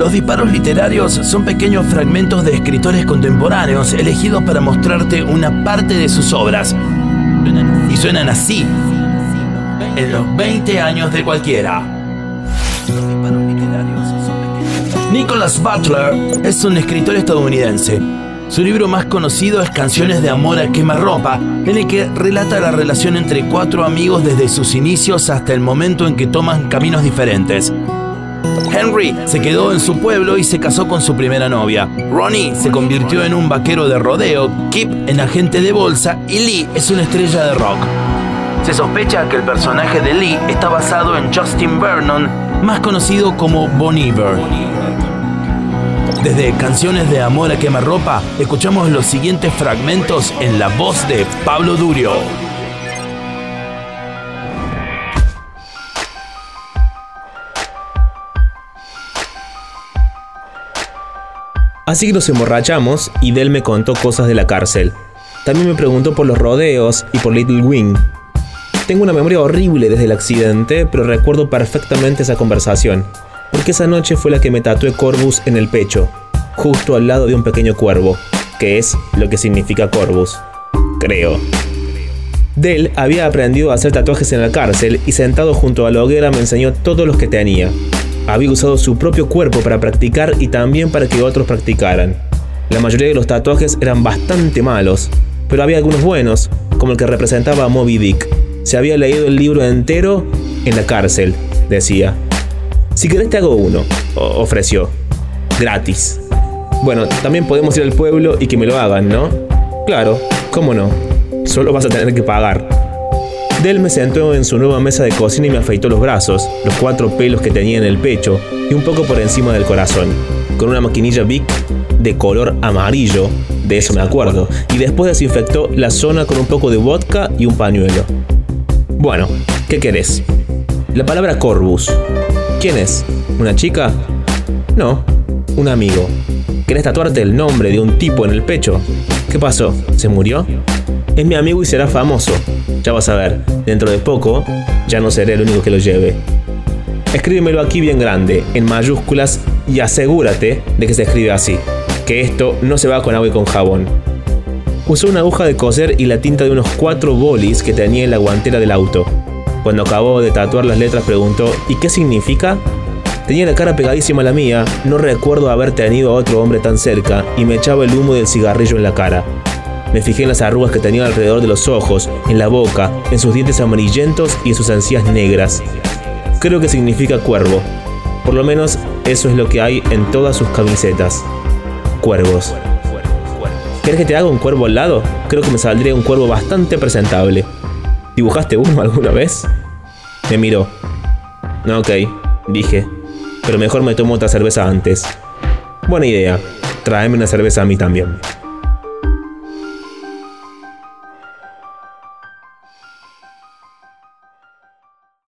Los disparos literarios son pequeños fragmentos de escritores contemporáneos elegidos para mostrarte una parte de sus obras. Y suenan así en los 20 años de cualquiera. Nicholas Butler es un escritor estadounidense. Su libro más conocido es Canciones de Amor a Quemarropa, en el que relata la relación entre cuatro amigos desde sus inicios hasta el momento en que toman caminos diferentes. Henry se quedó en su pueblo y se casó con su primera novia. Ronnie se convirtió en un vaquero de rodeo, Kip en agente de bolsa y Lee es una estrella de rock. Se sospecha que el personaje de Lee está basado en Justin Vernon, más conocido como Bon Iver. Desde Canciones de Amor a Quemarropa, escuchamos los siguientes fragmentos en la voz de Pablo Durio. Así que nos emborrachamos y Del me contó cosas de la cárcel. También me preguntó por los rodeos y por Little Wing. Tengo una memoria horrible desde el accidente, pero recuerdo perfectamente esa conversación, porque esa noche fue la que me tatué Corvus en el pecho, justo al lado de un pequeño cuervo, que es lo que significa Corvus. Creo. Del había aprendido a hacer tatuajes en la cárcel y sentado junto a la hoguera me enseñó todos los que tenía, había usado su propio cuerpo para practicar y también para que otros practicaran. La mayoría de los tatuajes eran bastante malos, pero había algunos buenos, como el que representaba a Moby Dick. Se había leído el libro entero en la cárcel, decía. Si querés te hago uno, ofreció. Gratis. Bueno, también podemos ir al pueblo y que me lo hagan, ¿no? Claro, ¿cómo no? Solo vas a tener que pagar. Del me sentó en su nueva mesa de cocina y me afeitó los brazos, los cuatro pelos que tenía en el pecho y un poco por encima del corazón, con una maquinilla Bic de color amarillo, de eso me acuerdo, y después desinfectó la zona con un poco de vodka y un pañuelo. Bueno, ¿qué querés? La palabra Corvus. ¿Quién es? ¿Una chica? No, un amigo. ¿Querés tatuarte el nombre de un tipo en el pecho? ¿Qué pasó? ¿Se murió? Es mi amigo y será famoso. Ya vas a ver, dentro de poco ya no seré el único que lo lleve. Escríbemelo aquí bien grande, en mayúsculas, y asegúrate de que se escribe así, que esto no se va con agua y con jabón. Usó una aguja de coser y la tinta de unos cuatro bolis que tenía en la guantera del auto. Cuando acabó de tatuar las letras preguntó, ¿y qué significa? Tenía la cara pegadísima a la mía, no recuerdo haber tenido a otro hombre tan cerca y me echaba el humo del cigarrillo en la cara. Me fijé en las arrugas que tenía alrededor de los ojos, en la boca, en sus dientes amarillentos y en sus encías negras. Creo que significa cuervo. Por lo menos eso es lo que hay en todas sus camisetas. Cuervos. ¿Quieres que te haga un cuervo al lado? Creo que me saldría un cuervo bastante presentable. ¿Dibujaste uno alguna vez? Me miró. Ok, dije. Pero mejor me tomo otra cerveza antes. Buena idea. Tráeme una cerveza a mí también.